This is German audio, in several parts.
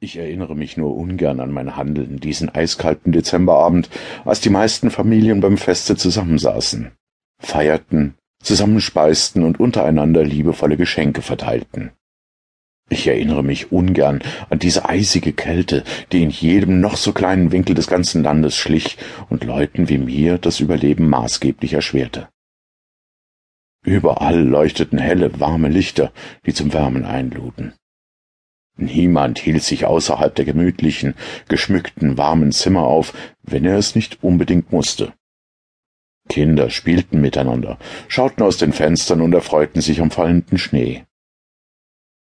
Ich erinnere mich nur ungern an mein Handeln diesen eiskalten Dezemberabend, als die meisten Familien beim Feste zusammensaßen, feierten, zusammenspeisten und untereinander liebevolle Geschenke verteilten. Ich erinnere mich ungern an diese eisige Kälte, die in jedem noch so kleinen Winkel des ganzen Landes schlich und Leuten wie mir das Überleben maßgeblich erschwerte. Überall leuchteten helle, warme Lichter, die zum Wärmen einluden. Niemand hielt sich außerhalb der gemütlichen, geschmückten, warmen Zimmer auf, wenn er es nicht unbedingt musste. Kinder spielten miteinander, schauten aus den Fenstern und erfreuten sich am fallenden Schnee.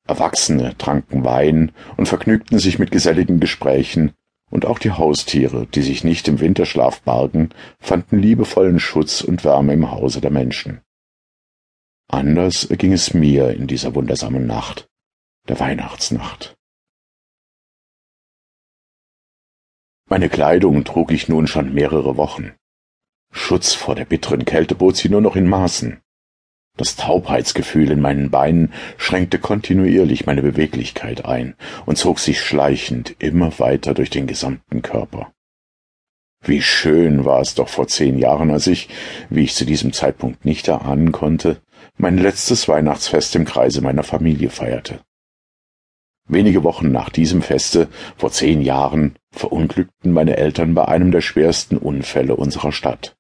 Erwachsene tranken Wein und vergnügten sich mit geselligen Gesprächen, und auch die Haustiere, die sich nicht im Winterschlaf bargen, fanden liebevollen Schutz und Wärme im Hause der Menschen. Anders ging es mir in dieser wundersamen Nacht der Weihnachtsnacht. Meine Kleidung trug ich nun schon mehrere Wochen. Schutz vor der bitteren Kälte bot sie nur noch in Maßen. Das Taubheitsgefühl in meinen Beinen schränkte kontinuierlich meine Beweglichkeit ein und zog sich schleichend immer weiter durch den gesamten Körper. Wie schön war es doch vor zehn Jahren, als ich, wie ich zu diesem Zeitpunkt nicht erahnen konnte, mein letztes Weihnachtsfest im Kreise meiner Familie feierte. Wenige Wochen nach diesem Feste, vor zehn Jahren, verunglückten meine Eltern bei einem der schwersten Unfälle unserer Stadt.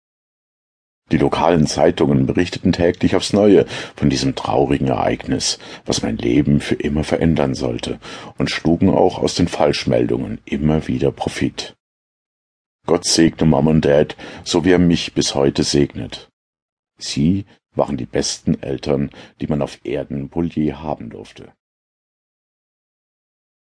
Die lokalen Zeitungen berichteten täglich aufs Neue von diesem traurigen Ereignis, was mein Leben für immer verändern sollte, und schlugen auch aus den Falschmeldungen immer wieder Profit. Gott segne Mom und Dad, so wie er mich bis heute segnet. Sie waren die besten Eltern, die man auf Erden je haben durfte.